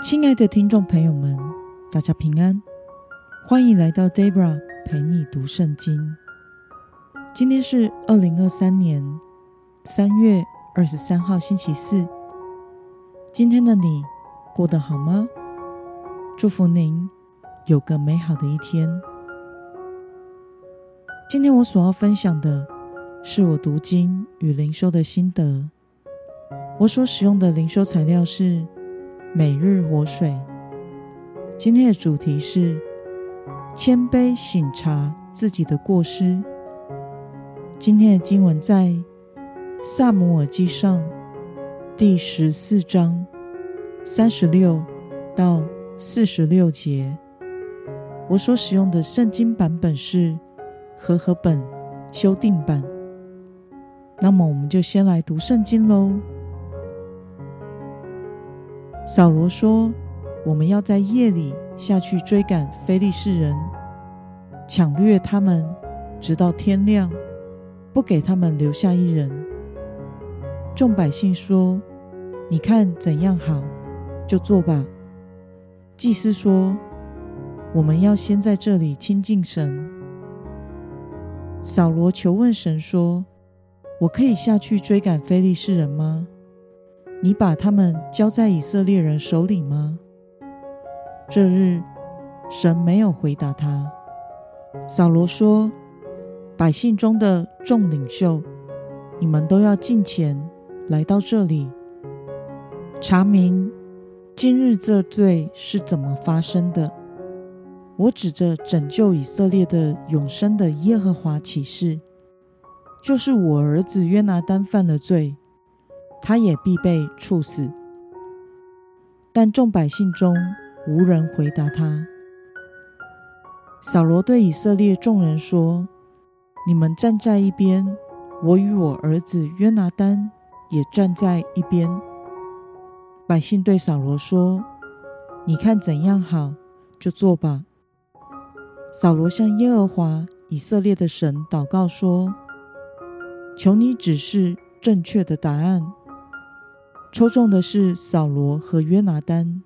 亲爱的听众朋友们，大家平安，欢迎来到 Debra 陪你读圣经。今天是二零二三年三月二十三号，星期四。今天的你过得好吗？祝福您有个美好的一天。今天我所要分享的是我读经与灵修的心得。我所使用的灵修材料是。每日活水，今天的主题是谦卑省察自己的过失。今天的经文在《撒母耳记上》第十四章三十六到四十六节。我所使用的圣经版本是和合本修订版。那么，我们就先来读圣经喽。扫罗说：“我们要在夜里下去追赶非利士人，抢掠他们，直到天亮，不给他们留下一人。”众百姓说：“你看怎样好，就做吧。”祭司说：“我们要先在这里亲近神。”扫罗求问神说：“我可以下去追赶非利士人吗？”你把他们交在以色列人手里吗？这日，神没有回答他。扫罗说：“百姓中的众领袖，你们都要进前来到这里，查明今日这罪是怎么发生的。我指着拯救以色列的永生的耶和华起誓，就是我儿子约拿单犯了罪。”他也必被处死。但众百姓中无人回答他。扫罗对以色列众人说：“你们站在一边，我与我儿子约拿单也站在一边。”百姓对扫罗说：“你看怎样好，就做吧。”扫罗向耶和华以色列的神祷告说：“求你指示正确的答案。”抽中的是扫罗和约拿单，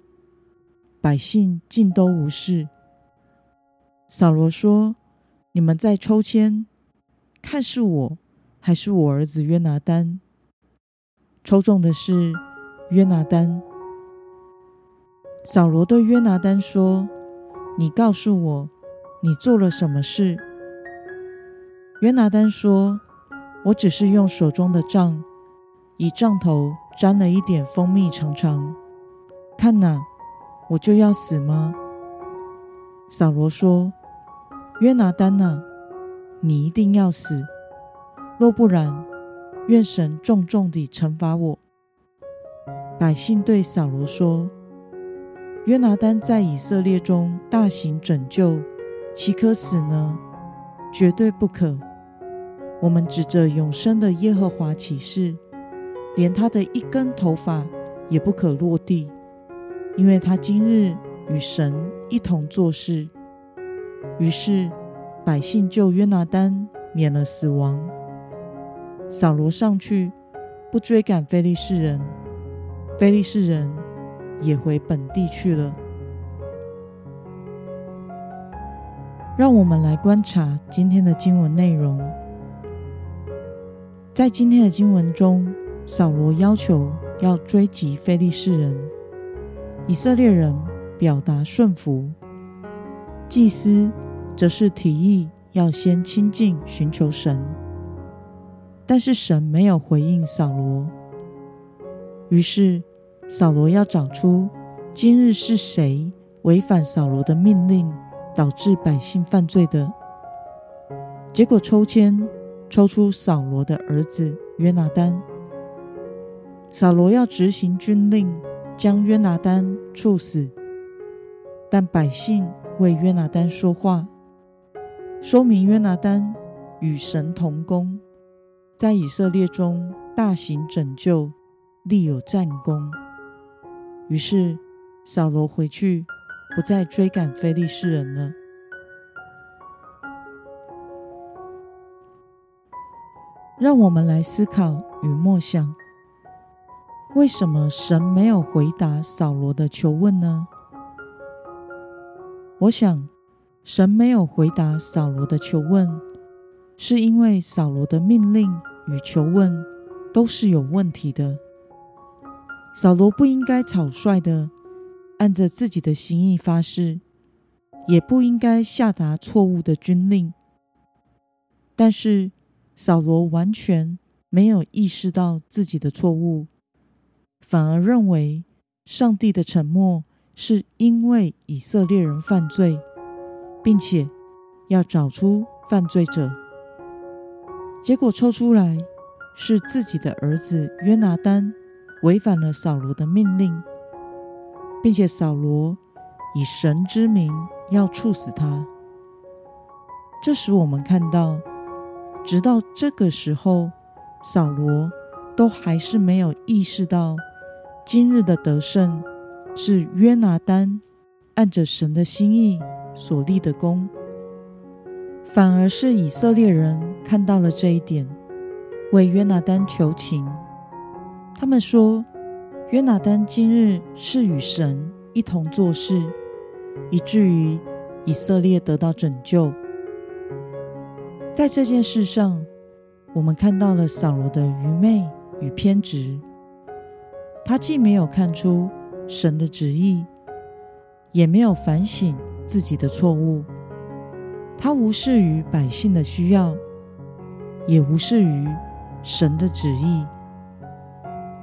百姓尽都无事。扫罗说：“你们在抽签，看是我还是我儿子约拿单。”抽中的是约拿单。扫罗对约拿单说：“你告诉我，你做了什么事？”约拿单说：“我只是用手中的杖，以杖头。”沾了一点蜂蜜尝尝，看哪，我就要死吗？扫罗说：“约拿单哪，你一定要死，若不然，愿神重重地惩罚我。”百姓对扫罗说：“约拿单在以色列中大行拯救，岂可死呢？绝对不可！我们指着永生的耶和华起誓。”连他的一根头发也不可落地，因为他今日与神一同做事。于是百姓救约拿单免了死亡。扫罗上去不追赶非利士人，非利士人也回本地去了。让我们来观察今天的经文内容，在今天的经文中。扫罗要求要追击非利士人，以色列人表达顺服，祭司则是提议要先亲近寻求神，但是神没有回应扫罗，于是扫罗要找出今日是谁违反扫罗的命令，导致百姓犯罪的。结果抽签抽出扫罗的儿子约拿单。扫罗要执行军令，将约拿单处死，但百姓为约拿单说话，说明约拿单与神同工，在以色列中大行拯救，立有战功。于是扫罗回去，不再追赶非利士人了。让我们来思考与默想。为什么神没有回答扫罗的求问呢？我想，神没有回答扫罗的求问，是因为扫罗的命令与求问都是有问题的。扫罗不应该草率的按着自己的心意发誓，也不应该下达错误的军令。但是，扫罗完全没有意识到自己的错误。反而认为上帝的沉默是因为以色列人犯罪，并且要找出犯罪者。结果抽出来是自己的儿子约拿单违反了扫罗的命令，并且扫罗以神之名要处死他。这时我们看到，直到这个时候，扫罗都还是没有意识到。今日的得胜是约拿单按着神的心意所立的功，反而是以色列人看到了这一点，为约拿单求情。他们说，约拿单今日是与神一同做事，以至于以色列得到拯救。在这件事上，我们看到了扫罗的愚昧与偏执。他既没有看出神的旨意，也没有反省自己的错误。他无视于百姓的需要，也无视于神的旨意。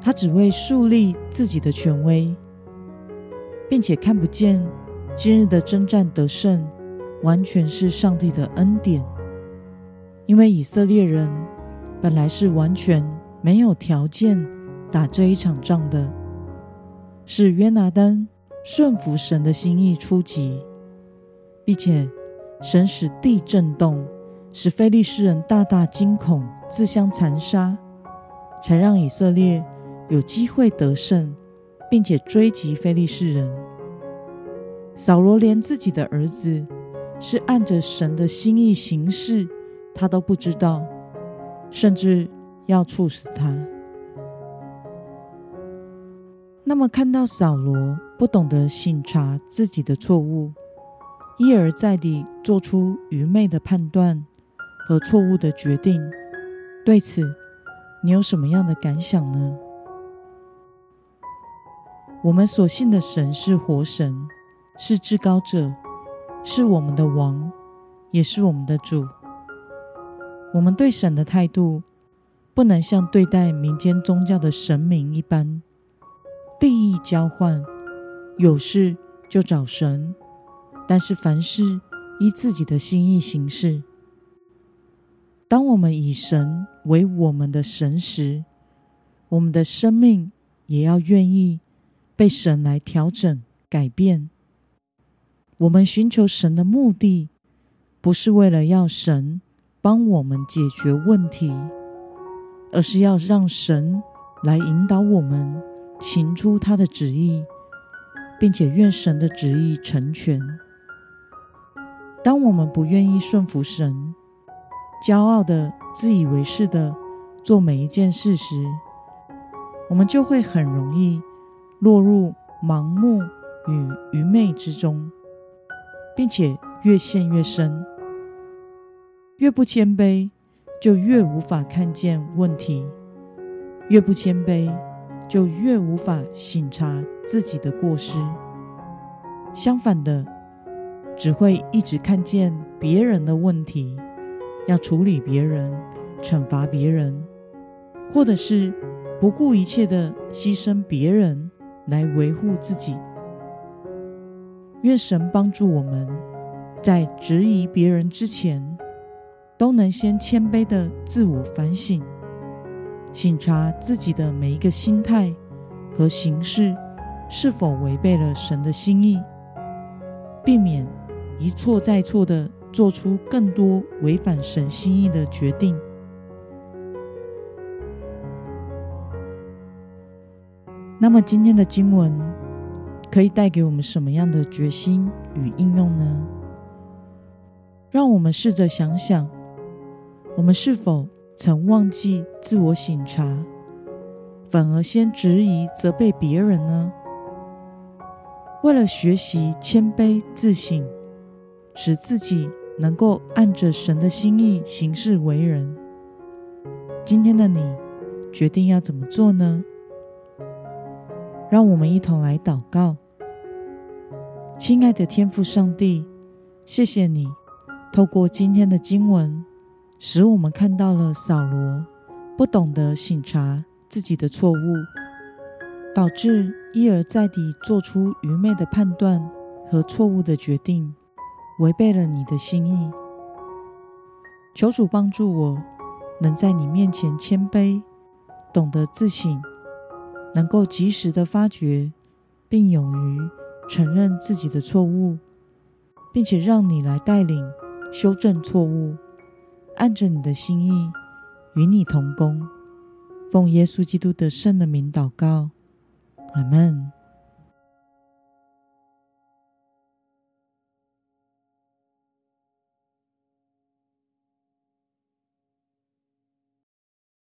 他只为树立自己的权威，并且看不见今日的征战得胜完全是上帝的恩典。因为以色列人本来是完全没有条件。打这一场仗的是约拿单顺服神的心意出击，并且神使地震动，使非利士人大大惊恐，自相残杀，才让以色列有机会得胜，并且追击非利士人。扫罗连自己的儿子是按着神的心意行事，他都不知道，甚至要处死他。那么，看到扫罗不懂得省察自己的错误，一而再地做出愚昧的判断和错误的决定，对此你有什么样的感想呢？我们所信的神是活神，是至高者，是我们的王，也是我们的主。我们对神的态度，不能像对待民间宗教的神明一般。利益交换，有事就找神，但是凡事依自己的心意行事。当我们以神为我们的神时，我们的生命也要愿意被神来调整改变。我们寻求神的目的，不是为了要神帮我们解决问题，而是要让神来引导我们。行出他的旨意，并且愿神的旨意成全。当我们不愿意顺服神，骄傲的、自以为是的做每一件事时，我们就会很容易落入盲目与愚昧之中，并且越陷越深。越不谦卑，就越无法看见问题；越不谦卑，就越无法省察自己的过失，相反的，只会一直看见别人的问题，要处理别人、惩罚别人，或者是不顾一切的牺牲别人来维护自己。愿神帮助我们，在质疑别人之前，都能先谦卑的自我反省。省察自己的每一个心态和行事是否违背了神的心意，避免一错再错的做出更多违反神心意的决定。那么，今天的经文可以带给我们什么样的决心与应用呢？让我们试着想想，我们是否曾忘记自我省察，反而先质疑、责备别人呢？为了学习谦卑自省，使自己能够按着神的心意行事为人，今天的你决定要怎么做呢？让我们一同来祷告。亲爱的天父上帝，谢谢你透过今天的经文，使我们看到了扫罗不懂得省察自己的错误，导致一而再地做出愚昧的判断和错误的决定，违背了你的心意。求主帮助我，能在你面前谦卑，懂得自省，能够及时的发觉，并勇于承认自己的错误，并且让你来带领修正错误，按着你的心意与你同工。奉耶稣基督的圣的名祷告，阿门。